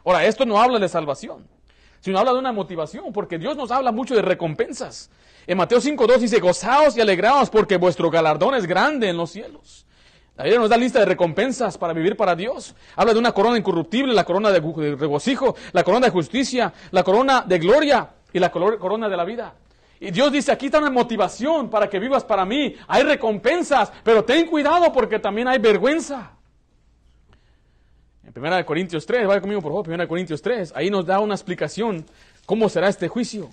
Ahora, esto no habla de salvación, sino habla de una motivación, porque Dios nos habla mucho de recompensas. En Mateo 5.2 dice, gozaos y alegraos porque vuestro galardón es grande en los cielos. La Biblia nos da lista de recompensas para vivir para Dios. Habla de una corona incorruptible, la corona de regocijo, la corona de justicia, la corona de gloria y la corona de la vida. Y Dios dice, aquí está una motivación para que vivas para mí. Hay recompensas, pero ten cuidado porque también hay vergüenza. En 1 Corintios 3, vaya conmigo por favor, 1 Corintios 3, ahí nos da una explicación cómo será este juicio.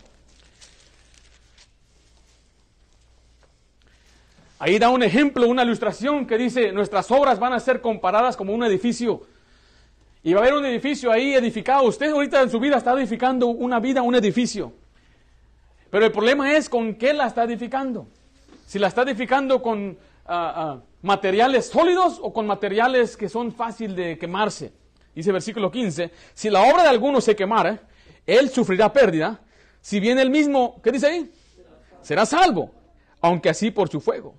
Ahí da un ejemplo, una ilustración que dice, nuestras obras van a ser comparadas como un edificio. Y va a haber un edificio ahí edificado. Usted ahorita en su vida está edificando una vida, un edificio. Pero el problema es con qué la está edificando. Si la está edificando con ah, ah, materiales sólidos o con materiales que son fácil de quemarse. Dice versículo 15, si la obra de alguno se quemara, él sufrirá pérdida, si bien él mismo, ¿qué dice ahí? Será salvo, aunque así por su fuego.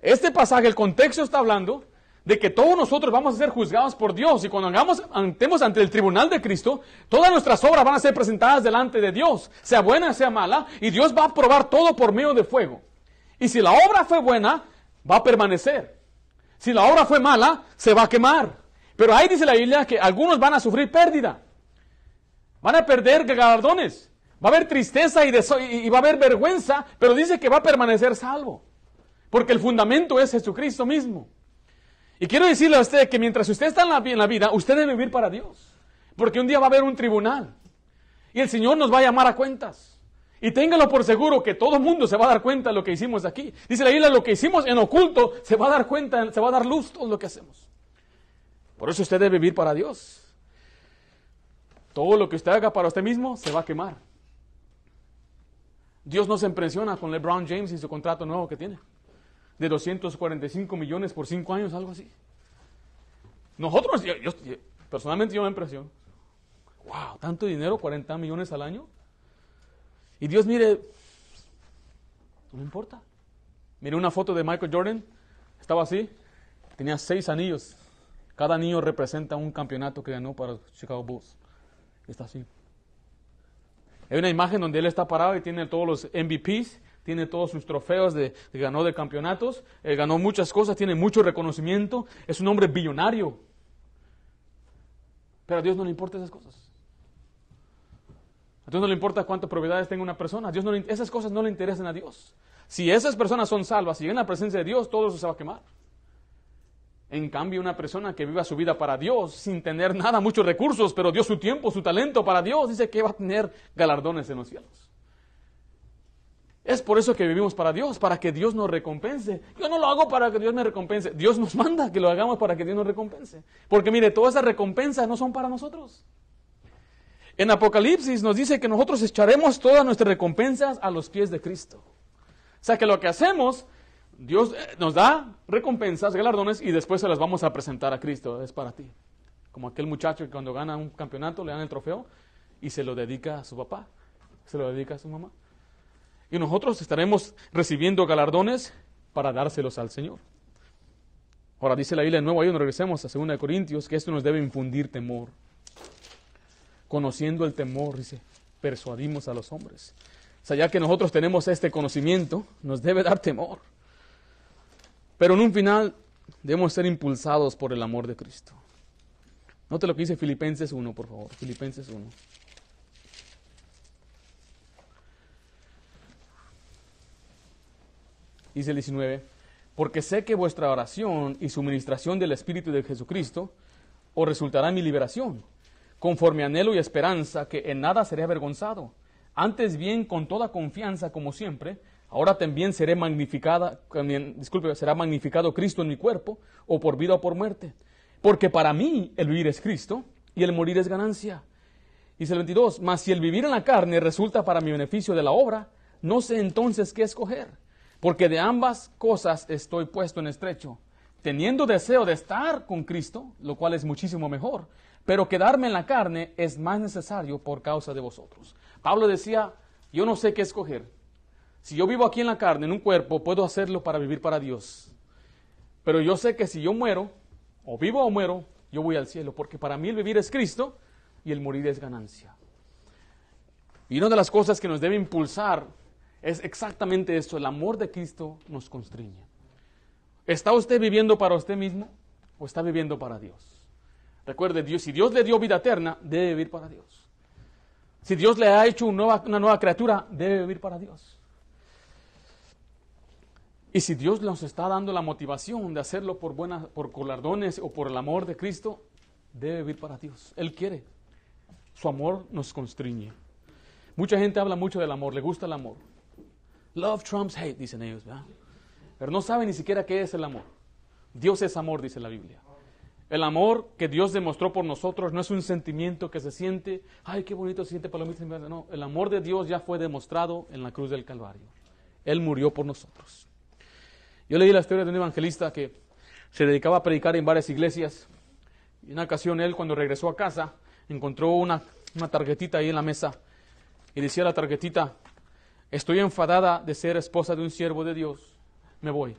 Este pasaje, el contexto está hablando de que todos nosotros vamos a ser juzgados por Dios y cuando hagamos, antemos ante el tribunal de Cristo, todas nuestras obras van a ser presentadas delante de Dios, sea buena, sea mala, y Dios va a probar todo por medio de fuego. Y si la obra fue buena, va a permanecer. Si la obra fue mala, se va a quemar. Pero ahí dice la Biblia que algunos van a sufrir pérdida. Van a perder galardones. Va a haber tristeza y, y, va a haber vergüenza, pero dice que va a permanecer salvo. Porque el fundamento es Jesucristo mismo. Y quiero decirle a usted que mientras usted está en la, en la vida, usted debe vivir para Dios. Porque un día va a haber un tribunal. Y el Señor nos va a llamar a cuentas. Y téngalo por seguro que todo el mundo se va a dar cuenta de lo que hicimos aquí. Dice la Biblia, lo que hicimos en oculto se va a dar cuenta, se va a dar luz todo lo que hacemos. Por eso usted debe vivir para Dios. Todo lo que usted haga para usted mismo se va a quemar. Dios no se impresiona con LeBron James y su contrato nuevo que tiene. De 245 millones por 5 años, algo así. Nosotros, personalmente yo me impresiono. Wow, tanto dinero, 40 millones al año. Y Dios mire, no importa. Mire una foto de Michael Jordan, estaba así, tenía seis anillos. Cada anillo representa un campeonato que ganó para Chicago Bulls. Está así. Hay una imagen donde él está parado y tiene todos los MVPs, tiene todos sus trofeos de, ganó de campeonatos, él ganó muchas cosas, tiene mucho reconocimiento, es un hombre billonario. Pero a Dios no le importan esas cosas. A Dios no le importa cuántas propiedades tenga una persona. Dios no esas cosas no le interesan a Dios. Si esas personas son salvas y en la presencia de Dios, todo eso se va a quemar. En cambio, una persona que viva su vida para Dios, sin tener nada, muchos recursos, pero dio su tiempo, su talento para Dios, dice que va a tener galardones en los cielos. Es por eso que vivimos para Dios, para que Dios nos recompense. Yo no lo hago para que Dios me recompense. Dios nos manda que lo hagamos para que Dios nos recompense. Porque mire, todas esas recompensas no son para nosotros. En Apocalipsis nos dice que nosotros echaremos todas nuestras recompensas a los pies de Cristo. O sea que lo que hacemos, Dios eh, nos da recompensas, galardones y después se las vamos a presentar a Cristo. Es para ti. Como aquel muchacho que cuando gana un campeonato le dan el trofeo y se lo dedica a su papá, se lo dedica a su mamá. Y nosotros estaremos recibiendo galardones para dárselos al Señor. Ahora dice la Biblia de nuevo, ahí nos regresemos a 2 Corintios, que esto nos debe infundir temor. Conociendo el temor, dice, persuadimos a los hombres. O sea, ya que nosotros tenemos este conocimiento, nos debe dar temor. Pero en un final debemos ser impulsados por el amor de Cristo. Note lo que dice Filipenses 1, por favor. Filipenses 1. Dice el 19, porque sé que vuestra oración y suministración del Espíritu de Jesucristo os resultará en mi liberación, conforme anhelo y esperanza que en nada seré avergonzado. Antes bien, con toda confianza, como siempre, ahora también seré magnificada, disculpe, será magnificado Cristo en mi cuerpo, o por vida o por muerte. Porque para mí el vivir es Cristo y el morir es ganancia. Dice el 22, mas si el vivir en la carne resulta para mi beneficio de la obra, no sé entonces qué escoger porque de ambas cosas estoy puesto en estrecho, teniendo deseo de estar con Cristo, lo cual es muchísimo mejor, pero quedarme en la carne es más necesario por causa de vosotros. Pablo decía, yo no sé qué escoger. Si yo vivo aquí en la carne, en un cuerpo, puedo hacerlo para vivir para Dios. Pero yo sé que si yo muero, o vivo o muero, yo voy al cielo, porque para mí el vivir es Cristo y el morir es ganancia. Y una de las cosas que nos debe impulsar es exactamente esto, el amor de Cristo nos constriñe. ¿Está usted viviendo para usted mismo o está viviendo para Dios? Recuerde, Dios, si Dios le dio vida eterna, debe vivir para Dios. Si Dios le ha hecho una nueva, una nueva criatura, debe vivir para Dios. Y si Dios nos está dando la motivación de hacerlo por buenas, por colardones o por el amor de Cristo, debe vivir para Dios. Él quiere. Su amor nos constriñe. Mucha gente habla mucho del amor, le gusta el amor. Love trumps hate, dicen ellos, ¿verdad? Pero no saben ni siquiera qué es el amor. Dios es amor, dice la Biblia. El amor que Dios demostró por nosotros no es un sentimiento que se siente, ay, qué bonito se siente palomita. No, el amor de Dios ya fue demostrado en la cruz del Calvario. Él murió por nosotros. Yo leí la historia de un evangelista que se dedicaba a predicar en varias iglesias. Y una ocasión él, cuando regresó a casa, encontró una, una tarjetita ahí en la mesa. Y decía la tarjetita, Estoy enfadada de ser esposa de un siervo de Dios. Me voy.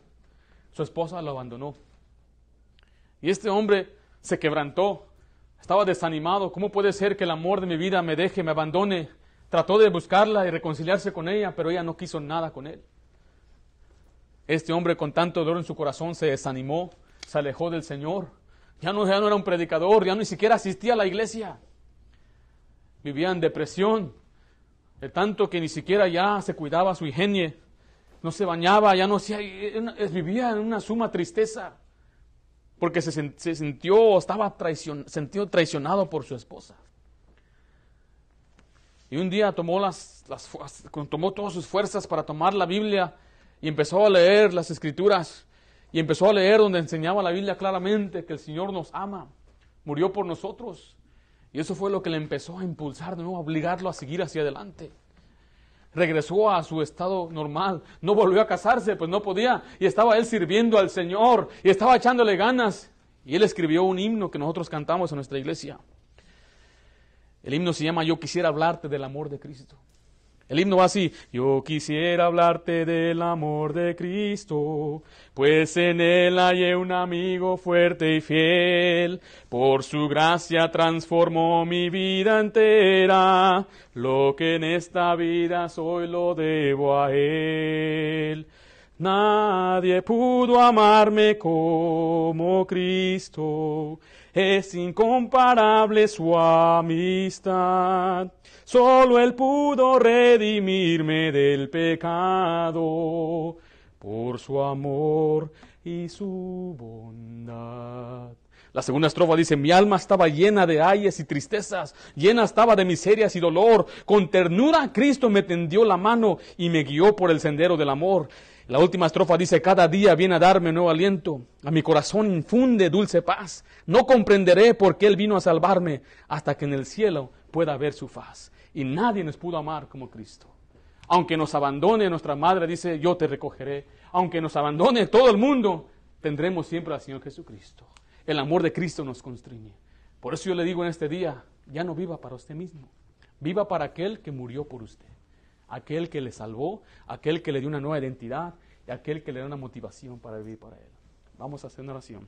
Su esposa lo abandonó. Y este hombre se quebrantó. Estaba desanimado. ¿Cómo puede ser que el amor de mi vida me deje, me abandone? Trató de buscarla y reconciliarse con ella, pero ella no quiso nada con él. Este hombre con tanto dolor en su corazón se desanimó, se alejó del Señor. Ya no, ya no era un predicador, ya ni siquiera asistía a la iglesia. Vivía en depresión, de tanto que ni siquiera ya se cuidaba su higiene, no se bañaba, ya no hacía, vivía en una suma tristeza, porque se, sintió, estaba traicion, sentido traicionado por su esposa. Y un día tomó, las, tomó todas sus fuerzas para tomar la Biblia y empezó a leer las escrituras y empezó a leer donde enseñaba la Biblia claramente que el Señor nos ama, murió por nosotros y eso fue lo que le empezó a impulsar de nuevo, a obligarlo a seguir hacia adelante. Regresó a su estado normal, no volvió a casarse, pues no podía, y estaba él sirviendo al Señor, y estaba echándole ganas. Y él escribió un himno que nosotros cantamos en nuestra iglesia. El himno se llama Yo quisiera hablarte del amor de Cristo. El himno va así, yo quisiera hablarte del amor de Cristo, pues en él hallé un amigo fuerte y fiel, por su gracia transformó mi vida entera, lo que en esta vida soy lo debo a él. Nadie pudo amarme como Cristo, es incomparable su amistad. Solo Él pudo redimirme del pecado por su amor y su bondad. La segunda estrofa dice, mi alma estaba llena de ayes y tristezas, llena estaba de miserias y dolor. Con ternura Cristo me tendió la mano y me guió por el sendero del amor. La última estrofa dice, cada día viene a darme nuevo aliento, a mi corazón infunde dulce paz. No comprenderé por qué Él vino a salvarme hasta que en el cielo pueda ver su faz. Y nadie nos pudo amar como Cristo. Aunque nos abandone nuestra madre, dice, yo te recogeré. Aunque nos abandone todo el mundo, tendremos siempre al Señor Jesucristo. El amor de Cristo nos constriñe. Por eso yo le digo en este día, ya no viva para usted mismo, viva para aquel que murió por usted, aquel que le salvó, aquel que le dio una nueva identidad y aquel que le da una motivación para vivir para Él. Vamos a hacer una oración.